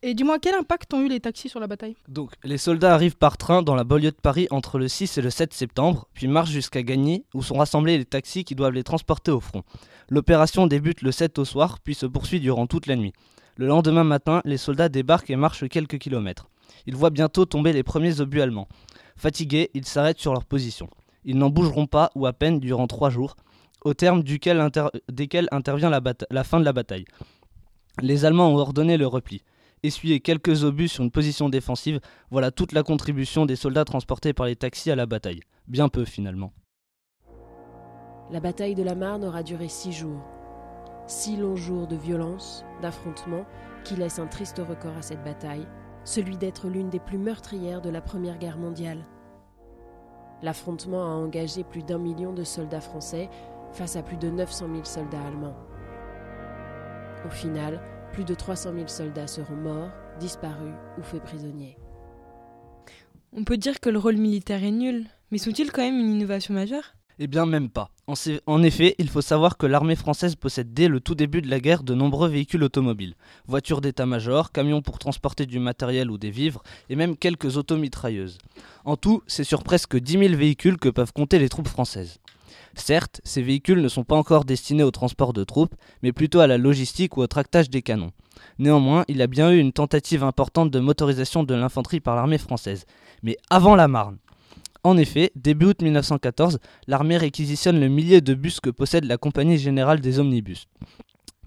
Et dis-moi, quel impact ont eu les taxis sur la bataille? Donc, les soldats arrivent par train dans la banlieue de Paris entre le 6 et le 7 septembre, puis marchent jusqu'à Gagny, où sont rassemblés les taxis qui doivent les transporter au front. L'opération débute le 7 au soir, puis se poursuit durant toute la nuit. Le lendemain matin, les soldats débarquent et marchent quelques kilomètres. Ils voient bientôt tomber les premiers obus allemands. Fatigués, ils s'arrêtent sur leur position. Ils n'en bougeront pas ou à peine durant trois jours, au terme duquel inter- desquels intervient la, bata- la fin de la bataille. Les Allemands ont ordonné le repli. Essuyer quelques obus sur une position défensive, voilà toute la contribution des soldats transportés par les taxis à la bataille. Bien peu finalement. La bataille de la Marne aura duré six jours. Six longs jours de violence, d'affrontements, qui laissent un triste record à cette bataille, celui d'être l'une des plus meurtrières de la Première Guerre mondiale. L'affrontement a engagé plus d'un million de soldats français face à plus de 900 000 soldats allemands. Au final, plus de 300 000 soldats seront morts, disparus ou faits prisonniers. On peut dire que le rôle militaire est nul, mais sont-ils quand même une innovation majeure? Eh bien même pas. En, effet, il faut savoir que l'armée française possède dès le tout début de la guerre de nombreux véhicules automobiles. Voitures d'état-major, camions pour transporter du matériel ou des vivres, et même quelques automitrailleuses. En tout, c'est sur presque 10 000 véhicules que peuvent compter les troupes françaises. Certes, ces véhicules ne sont pas encore destinés au transport de troupes, mais plutôt à la logistique ou au tractage des canons. Néanmoins, il y a bien eu une tentative importante de motorisation de l'infanterie par l'armée française, mais avant la Marne. En effet, début août 1914, l'armée réquisitionne le millier de bus que possède la Compagnie générale des omnibus,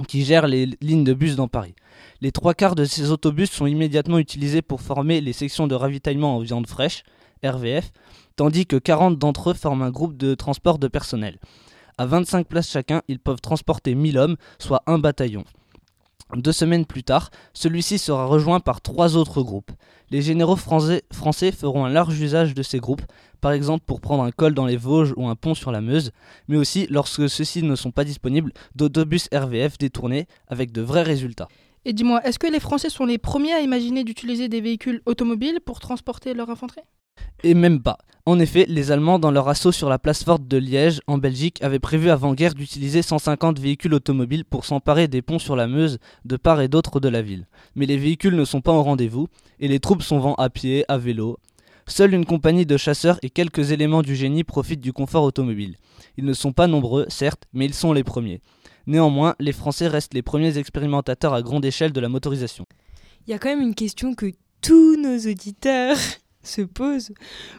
qui gère les lignes de bus dans Paris. Les trois quarts de ces autobus sont immédiatement utilisés pour former les sections de ravitaillement en viande fraîche, RVF, tandis que 40 d'entre eux forment un groupe de transport de personnel. À 25 places chacun, ils peuvent transporter 1000 hommes, soit un bataillon. Deux semaines plus tard, celui-ci sera rejoint par trois autres groupes. Les généraux français, feront un large usage de ces groupes, par exemple pour prendre un col dans les Vosges ou un pont sur la Meuse, mais aussi, lorsque ceux-ci ne sont pas disponibles, d'autobus RVF détournés avec de vrais résultats. Et dis-moi, est-ce que les Français sont les premiers à imaginer d'utiliser des véhicules automobiles pour transporter leur infanterie? Et même pas. En effet, les Allemands, dans leur assaut sur la place forte de Liège, en Belgique, avaient prévu avant-guerre d'utiliser 150 véhicules automobiles pour s'emparer des ponts sur la Meuse de part et d'autre de la ville. Mais les véhicules ne sont pas au rendez-vous, et les troupes sont vent à pied, à vélo. Seule une compagnie de chasseurs et quelques éléments du génie profitent du confort automobile. Ils ne sont pas nombreux, certes, mais ils sont les premiers. Néanmoins, les Français restent les premiers expérimentateurs à grande échelle de la motorisation. Il y a quand même une question que tous nos auditeurs [laughs] se posent.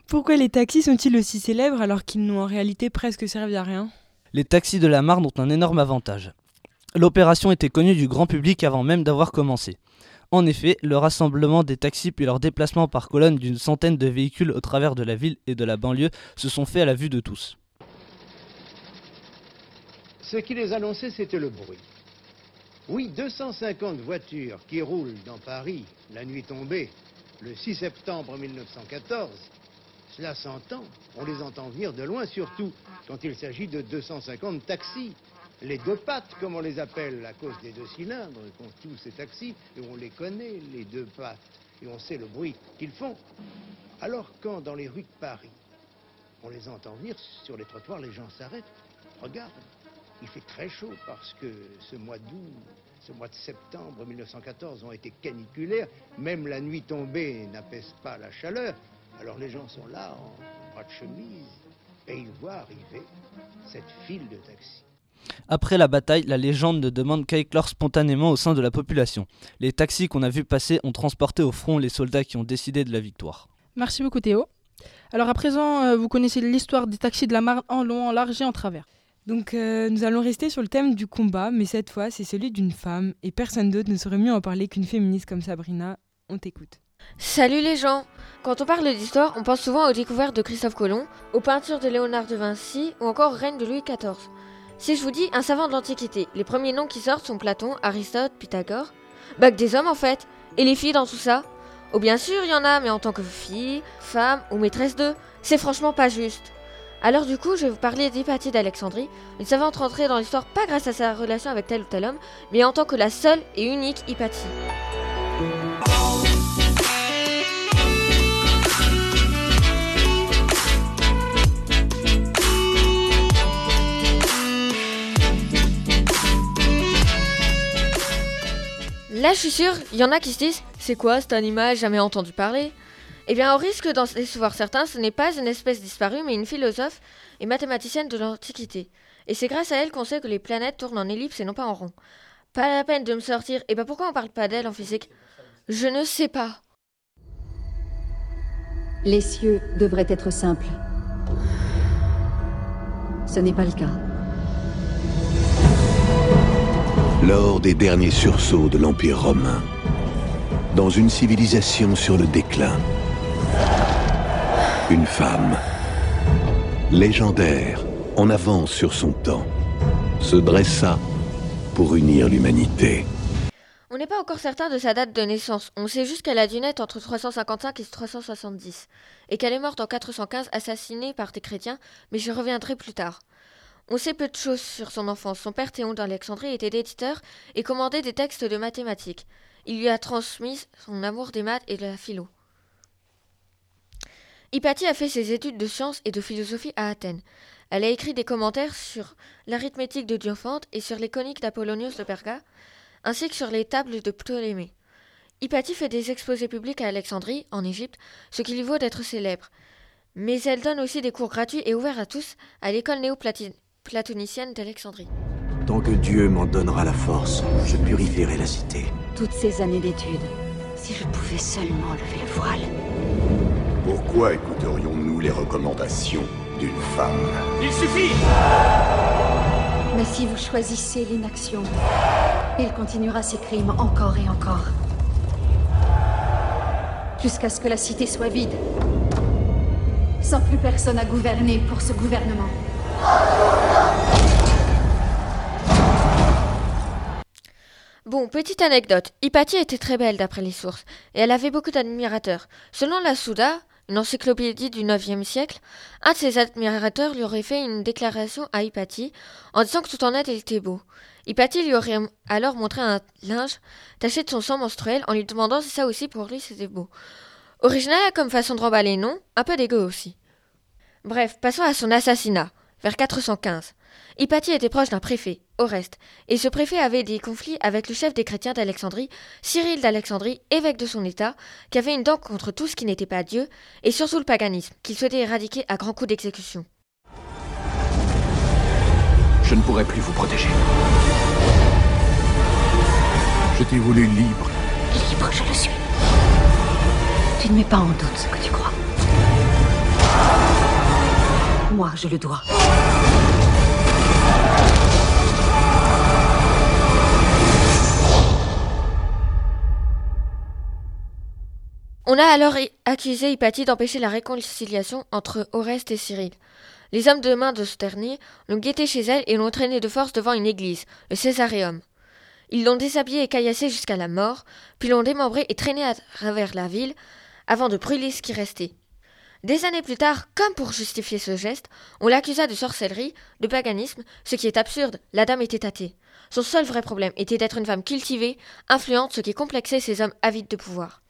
Pourquoi les taxis sont-ils aussi célèbres alors qu'ils n'ont en réalité presque servi à rien? Les taxis de la Marne ont un énorme avantage. L'opération était connue du grand public avant même d'avoir commencé. En effet, le rassemblement des taxis puis leur déplacement par colonne d'une centaine de véhicules au travers de la ville et de la banlieue se sont faits à la vue de tous. Ce qui les annonçait, c'était le bruit. Oui, 250 voitures qui roulent dans Paris la nuit tombée, le 6 septembre 1914, cela s'entend. On les entend venir de loin, surtout quand il s'agit de 250 taxis. Les deux pattes, comme on les appelle, à cause des deux cylindres qu'ont tous ces taxis, et on les connaît, les deux pattes, et on sait le bruit qu'ils font. Alors quand, dans les rues de Paris, on les entend venir sur les trottoirs, les gens s'arrêtent, regardent. Il fait très chaud parce que ce mois d'août, ce mois de septembre 1914 ont été caniculaires. Même la nuit tombée n'apaise pas la chaleur. Alors les gens sont là en bras de chemise et ils voient arriver cette file de taxis. Après la bataille, la légende ne demande qu'à éclore spontanément au sein de la population. Les taxis qu'on a vus passer ont transporté au front les soldats qui ont décidé de la victoire. Merci beaucoup Théo. Alors à présent, euh, vous connaissez l'histoire des taxis de la Marne en long, en large et en travers. Donc euh, nous allons rester sur le thème du combat, mais cette fois c'est celui d'une femme, et personne d'autre ne saurait mieux en parler qu'une féministe comme Sabrina. On t'écoute. Salut les gens Quand on parle d'histoire, on pense souvent aux découvertes de Christophe Colomb, aux peintures de Léonard de Vinci ou encore aux règne de Louis XIV. Si je vous dis un savant de l'Antiquité, les premiers noms qui sortent sont Platon, Aristote, Pythagore. Bah que des hommes en fait Et les filles dans tout ça? Oh bien sûr, il y en a, mais en tant que fille, femme ou maîtresse d'eux, c'est franchement pas juste. Alors du coup, je vais vous parler d'Hypatie d'Alexandrie, une savante rentrée dans l'histoire pas grâce à sa relation avec tel ou tel homme, mais en tant que la seule et unique Hypatie. Là, je suis sûre, il y en a qui se disent C'est quoi cet animal Jamais entendu parler? Eh bien, au risque d'en décevoir certains, ce n'est pas une espèce disparue, mais une philosophe et mathématicienne de l'Antiquité. Et c'est grâce à elle qu'on sait que les planètes tournent en ellipse et non pas en rond. Pas la peine de me sortir. Et bah pourquoi on parle pas d'elle en physique? Je ne sais pas. Les cieux devraient être simples. Ce n'est pas le cas. Lors des derniers sursauts de l'Empire romain, dans une civilisation sur le déclin, une femme, légendaire, en avance sur son temps, se dressa pour unir l'humanité. On n'est pas encore certain de sa date de naissance. On sait juste qu'elle a dû naître entre 355 et 370, et qu'elle est morte en 415 assassinée par des chrétiens, mais je reviendrai plus tard. On sait peu de choses sur son enfance. Son père Théon d'Alexandrie était éditeur et commandait des textes de mathématiques. Il lui a transmis son amour des maths et de la philo. Hypatie a fait ses études de sciences et de philosophie à Athènes. Elle a écrit des commentaires sur l'arithmétique de Diophante et sur les coniques d'Apollonius de Perga, ainsi que sur les tables de Ptolémée. Hypatie fait des exposés publics à Alexandrie, en Égypte, ce qui lui vaut d'être célèbre. Mais elle donne aussi des cours gratuits et ouverts à tous à l'école néo-platonicienne d'Alexandrie. Tant que Dieu m'en donnera la force, je purifierai la cité. Toutes ces années d'études, si je pouvais seulement lever le voile. Pourquoi écouterions-nous les recommandations d'une femme Il suffit Mais si vous choisissez l'inaction, il continuera ses crimes encore et encore. Jusqu'à ce que la cité soit vide. Sans plus personne à gouverner pour ce gouvernement. Bon, petite anecdote. Hypatie était très belle d'après les sources, et elle avait beaucoup d'admirateurs. Selon la Souda, une encyclopédie du IXe siècle, un de ses admirateurs lui aurait fait une déclaration à Hypatie en disant que tout en elle était beau. Hypatie lui aurait alors montré un linge taché de son sang menstruel en lui demandant si ça aussi pour lui c'était beau. Original comme façon de remballer, non? Un peu d'égo aussi. Bref, passons à son assassinat, vers 415. Hypatie était proche d'un préfet, Oreste, et ce préfet avait des conflits avec le chef des chrétiens d'Alexandrie, Cyril d'Alexandrie, évêque de son État, qui avait une dent contre tout ce qui n'était pas Dieu, et surtout le paganisme, qu'il souhaitait éradiquer à grands coups d'exécution. Je ne pourrai plus vous protéger. Je t'ai voulu libre. Libre, je le suis. Tu ne mets pas en doute ce que tu crois. Moi, je le dois. On a alors accusé Hypatie d'empêcher la réconciliation entre Oreste et Cyril. Les hommes de main de ce dernier l'ont guetté chez elle et l'ont traîné de force devant une église, le Césaréum. Ils l'ont déshabillé et caillassé jusqu'à la mort, puis l'ont démembré et traîné à travers la ville, avant de brûler ce qui restait. Des années plus tard, comme pour justifier ce geste, on l'accusa de sorcellerie, de paganisme, ce qui est absurde, la dame était athée. Son seul vrai problème était d'être une femme cultivée, influente, ce qui complexait ces hommes avides de pouvoir.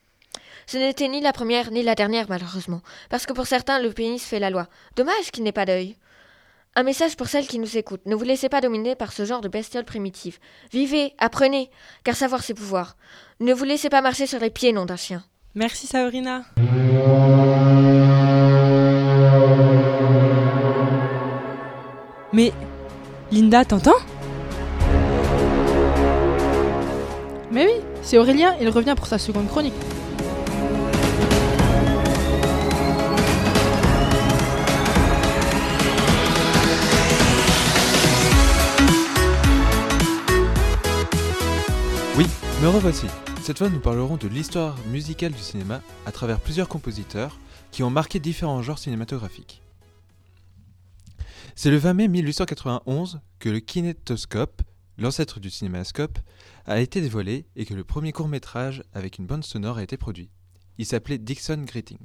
Ce n'était ni la première ni la dernière, malheureusement, parce que pour certains, le pénis fait la loi. Dommage qu'il n'ait pas d'œil. Un message pour celles qui nous écoutent. Ne vous laissez pas dominer par ce genre de bestioles primitives. Vivez, apprenez, car savoir c'est pouvoir. Ne vous laissez pas marcher sur les pieds, nom d'un chien. Merci Sabrina. Mais Linda, t'entends? Mais oui, c'est Aurélien, il revient pour sa seconde chronique. Me revoici. Cette fois, nous parlerons de l'histoire musicale du cinéma à travers plusieurs compositeurs qui ont marqué différents genres cinématographiques. C'est le 20 mai 1891 que le kinétoscope, l'ancêtre du cinémascope, a été dévoilé et que le premier court métrage avec une bande sonore a été produit. Il s'appelait Dixon Greeting.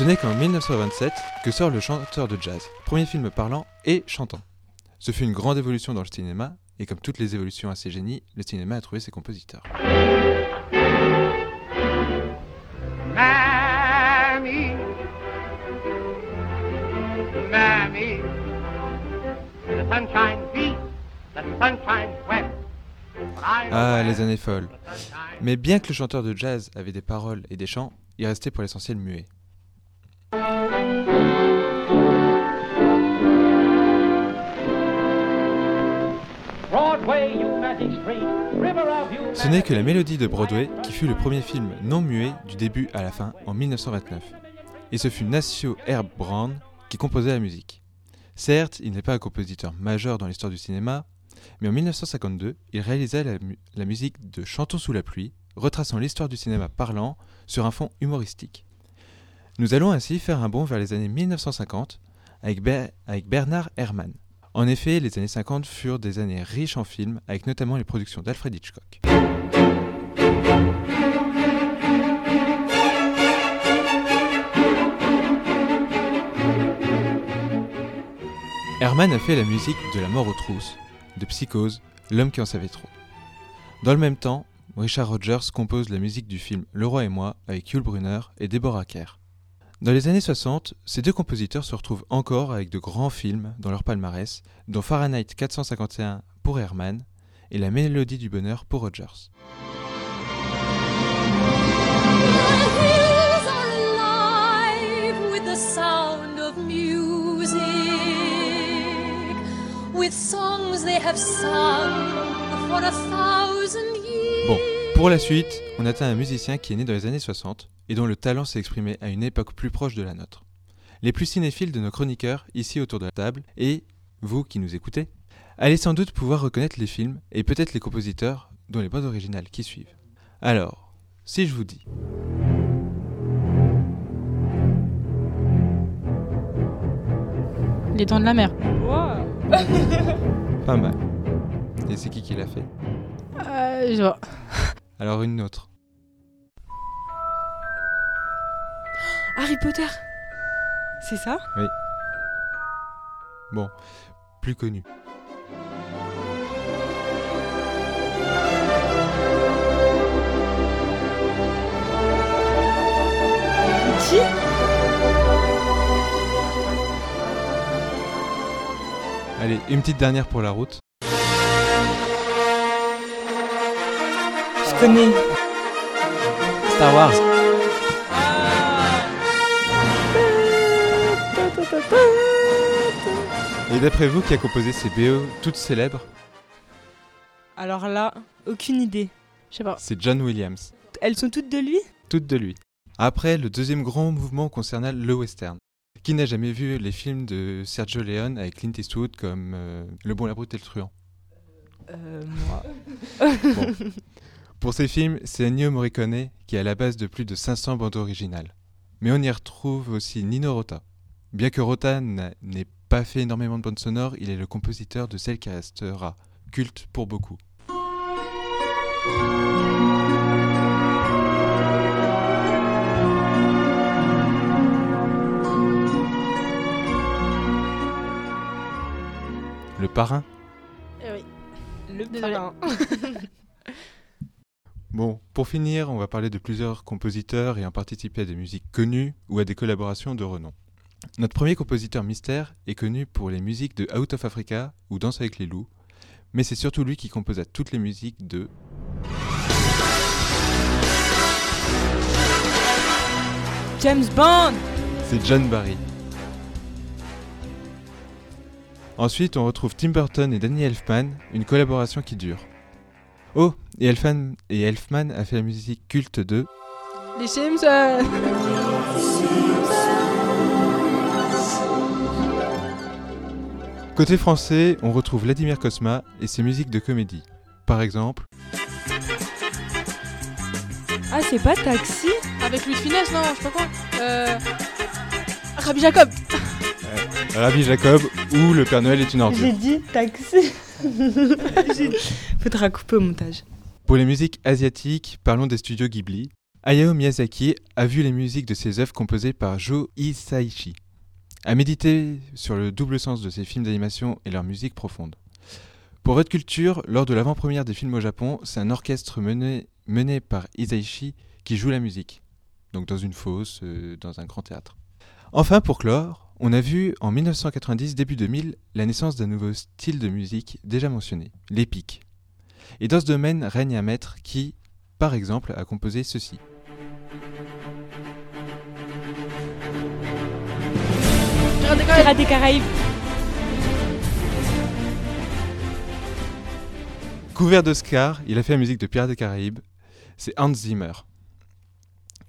Ce n'est qu'en 1927 que sort Le Chanteur de Jazz, premier film parlant et chantant. Ce fut une grande évolution dans le cinéma, et comme toutes les évolutions à ses génies, le cinéma a trouvé ses compositeurs. The sunshine the sunshine. Ah, les années folles. Mais bien que le chanteur de jazz avait des paroles et des chants, il restait pour l'essentiel muet. Ce n'est que la mélodie de Broadway qui fut le premier film non muet du début à la fin en 1929. Et ce fut Nacio Herb Brown qui composait la musique. Certes, il n'est pas un compositeur majeur dans l'histoire du cinéma, mais en 1952, il réalisa la, mu- la musique de Chantons sous la pluie, retraçant l'histoire du cinéma parlant sur un fond humoristique. Nous allons ainsi faire un bond vers les années 1950 avec, avec Bernard Herrmann. En effet, les années 50 furent des années riches en films, avec notamment les productions d'Alfred Hitchcock. Herman a fait la musique de La mort aux trousses, de Psychose, L'homme qui en savait trop. Dans le même temps, Richard Rogers compose la musique du film Le roi et moi avec Yul Brynner et Deborah Kerr. Dans les années 60, ces deux compositeurs se retrouvent encore avec de grands films dans leur palmarès, dont Fahrenheit 451 pour Herman et La Mélodie du Bonheur pour Rogers. Bon, pour la suite, on atteint un musicien qui est né dans les années 60, et dont le talent s'est exprimé à une époque plus proche de la nôtre. Les plus cinéphiles de nos chroniqueurs, ici autour de la table, et vous qui nous écoutez, allez sans doute pouvoir reconnaître les films et peut-être les compositeurs dont les bandes originales qui suivent. Alors, si je vous dis Les dents de la mer. [laughs] pas mal. Et c'est qui qui l'a fait? Euh, je vois. Alors une autre. Harry Potter C'est ça? Oui. Bon, plus connu. Qui? Allez, une petite dernière pour la route. Je connais. Star Wars. Et d'après vous, qui a composé ces BO toutes célèbres Alors là, aucune idée. Je sais pas. C'est John Williams. Elles sont toutes de lui? Toutes de lui. Après, le deuxième grand mouvement concernant le western. Qui n'a jamais vu les films de Sergio Leone avec Clint Eastwood comme euh, Le Bon, la Brute et le Truand? Euh, moi. Bon. Pour ces films, c'est Ennio Morricone qui est à la base de plus de 500 bandes originales. Mais on y retrouve aussi Nino Rota. Bien que Rota n'a- n'ait pas fait énormément de bandes sonores, il est le compositeur de celle qui restera culte pour beaucoup. Le parrain Eh oui. Le Désolé. parrain. [laughs] Bon, pour finir, on va parler de plusieurs compositeurs ayant participé à des musiques connues ou à des collaborations de renom. Notre premier compositeur mystère est connu pour les musiques de Out of Africa ou Danse avec les loups, mais c'est surtout lui qui composa toutes les musiques de James Bond C'est John Barry. Ensuite, on retrouve Tim Burton et Danny Elfman, une collaboration qui dure. Oh, et Elfman, et Elfman a fait la musique culte de Les Simpsons Côté français, on retrouve Vladimir Cosma et ses musiques de comédie. Par exemple, Ah, c'est pas Taxi Avec Louis de Finesse, non, je sais pas quoi. Euh... Rabbi Jacob Rabbi Jacob ou Le Père Noël est une J'ai ordure. dit Taxi. [laughs] J'ai- Faudra couper au montage. Pour les musiques asiatiques, parlons des studios Ghibli. Hayao Miyazaki a vu les musiques de ses œuvres composées par Joe Hisaishi. A médité sur le double sens de ses films d'animation et leur musique profonde. Pour votre culture, lors de l'avant-première des films au Japon, c'est un orchestre mené, par Hisaishi qui joue la musique. Donc dans une fosse, euh, dans un grand théâtre. Enfin, pour clore, on a vu en 1990, début 2000, la naissance d'un nouveau style de musique déjà mentionné, l'épique. Et dans ce domaine règne un maître qui, par exemple, a composé ceci. Pirates des Caraïbes. Couvert d'Oscar, il a fait la musique de Pirates des Caraïbes. C'est Hans Zimmer.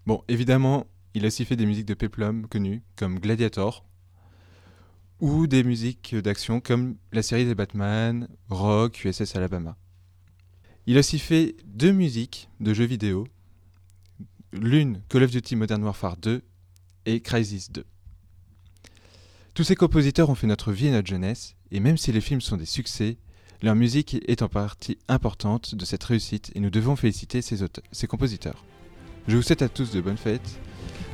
Bon, évidemment, il a aussi fait des musiques de Peplum connues, comme Gladiator, ou des musiques d'action comme la série des Batman, Rock, USS Alabama. Il a aussi fait deux musiques de jeux vidéo, l'une Call of Duty Modern Warfare 2 et Crysis 2. Tous ces compositeurs ont fait notre vie et notre jeunesse, et même si les films sont des succès, leur musique est en partie importante de cette réussite et nous devons féliciter ces, auteurs, ces compositeurs. Je vous souhaite à tous de bonnes fêtes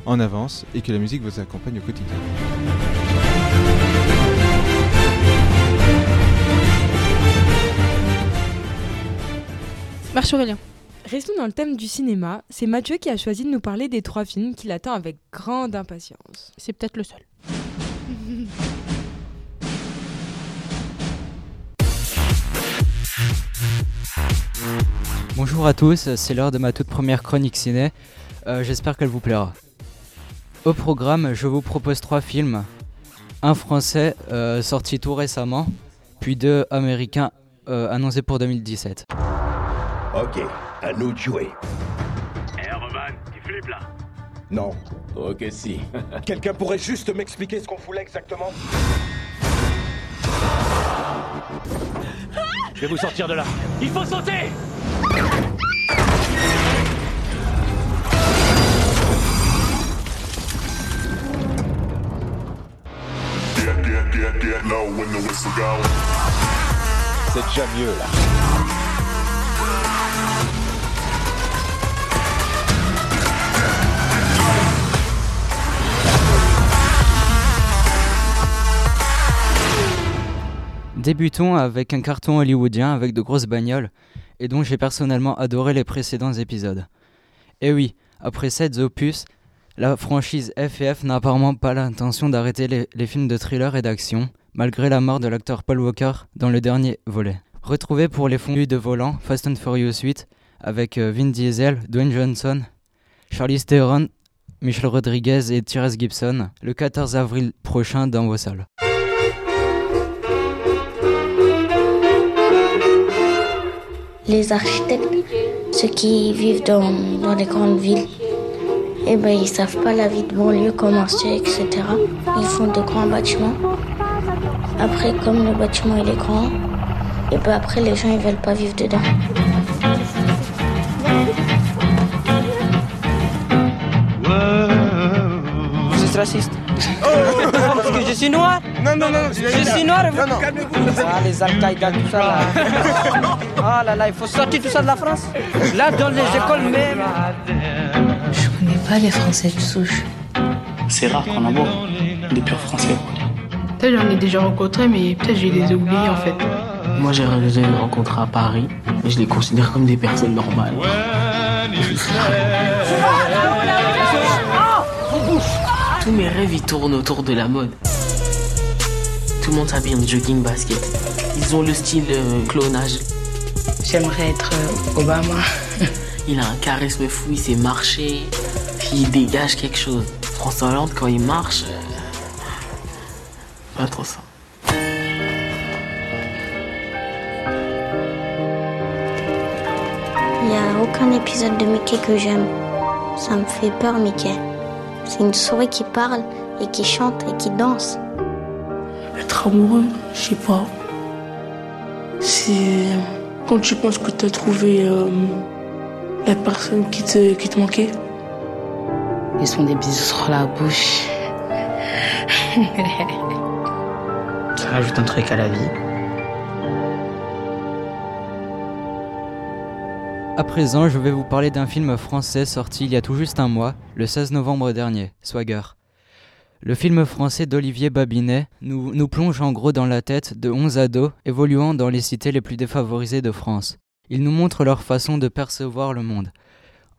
en avance et que la musique vous accompagne au quotidien. Merci Aurélien. Restons dans le thème du cinéma. C'est Mathieu qui a choisi de nous parler des trois films qu'il attend avec grande impatience. C'est peut-être le seul. [laughs] Bonjour à tous, c'est l'heure de ma toute première chronique ciné. Euh, J'espère qu'elle vous plaira. Au programme, je vous propose trois films. Un français euh, sorti tout récemment puis deux américains euh, annoncés pour 2017. Ok, à nous de jouer. Non. Ok, si. [laughs] Quelqu'un pourrait juste m'expliquer ce qu'on fout là exactement Je vais vous sortir de là. Il faut sauter C'est déjà mieux là. Débutons avec un carton hollywoodien avec de grosses bagnoles et dont j'ai personnellement adoré les précédents épisodes. Et oui, après sept opus, la franchise F&F n'a apparemment pas l'intention d'arrêter les, films de thriller et d'action, malgré la mort de l'acteur Paul Walker dans le dernier volet. Retrouvé pour les fondus de volant Fast and Furious 8 avec euh, Vin Diesel, Dwayne Johnson, Charlize Theron, Michel Rodriguez et Tyrese Gibson le 14 avril prochain dans vos salles. Les architectes, ceux qui vivent dans, dans les grandes villes, eh ben, ils savent pas la vie de banlieue, comment c'est, etc. Ils font de grands bâtiments. Après, comme le bâtiment il est grand, et ben après les gens ils veulent pas vivre dedans. Vous êtes raciste je suis noir Non, non, non, Je suis noir et vous Non, non, calmez-vous. Ah, les Al-Qaïda, tout ça là. [laughs] Ah là là, il faut sortir tout ça de la France. Là, dans les écoles même. Je connais pas les Français de souche. C'est rare qu'on en voit des purs français. Peut-être j'en ai déjà rencontré, mais peut-être je les ai oubliés en fait. Moi j'ai les ai rencontrés à Paris et je les considère comme des personnes normales. Tous mes rêves ils tournent autour de la mode. Tout le monde s'habille en jogging basket. Ils ont le style euh, clonage. J'aimerais être euh, Obama. [laughs] Il a un charisme fou, il sait marcher, puis il dégage quelque chose. François Hollande quand il marche, euh, pas trop ça. Il n'y a aucun épisode de Mickey que j'aime. Ça me fait peur, Mickey. C'est une souris qui parle et qui chante et qui danse. Être amoureux, je sais pas. C'est quand tu penses que tu as trouvé euh, la personne qui te, qui te manquait. Ils sont des bisous sur la bouche. Ça rajoute un truc à la vie. À présent, je vais vous parler d'un film français sorti il y a tout juste un mois, le 16 novembre dernier, Swagger. Le film français d'Olivier Babinet nous, plonge en gros dans la tête de 11 ados évoluant dans les cités les plus défavorisées de France. Il nous montre leur façon de percevoir le monde.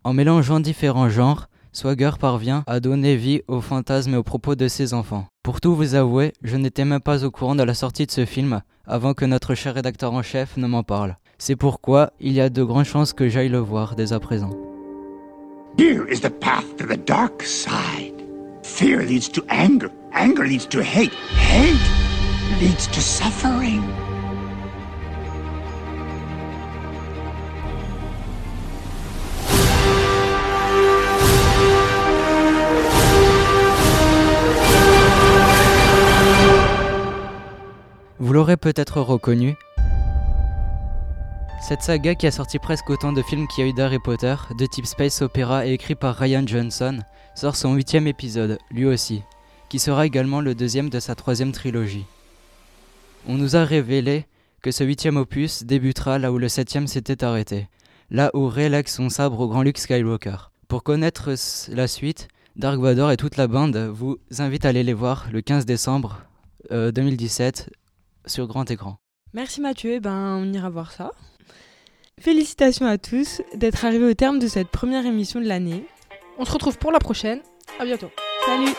En mélangeant différents genres, Swagger parvient à donner vie aux fantasmes et aux propos de ses enfants. Pour tout vous avouer, je n'étais même pas au courant de la sortie de ce film avant que notre cher rédacteur en chef ne m'en parle. C'est pourquoi il y a de grandes chances que j'aille le voir dès à présent. Here is the path to the dark side. Fear leads to anger. Anger leads to hate. Hate leads to suffering. Vous l'aurez peut-être reconnu. Cette saga qui a sorti presque autant de films qu'il y a eu d'Harry Potter, de type space opéra et écrit par Ryan Johnson, sort son huitième épisode, lui aussi, qui sera également le deuxième de sa troisième trilogie. On nous a révélé que ce huitième opus débutera là où le septième s'était arrêté, là où Rey lègue son sabre au grand Luke Skywalker. Pour connaître la suite, Dark Vador et toute la bande vous invitent à aller les voir le 15 décembre euh, 2017 sur grand écran. Merci Mathieu, eh ben on ira voir ça. Félicitations à tous d'être arrivés au terme de cette première émission de l'année. On se retrouve pour la prochaine. À bientôt. Salut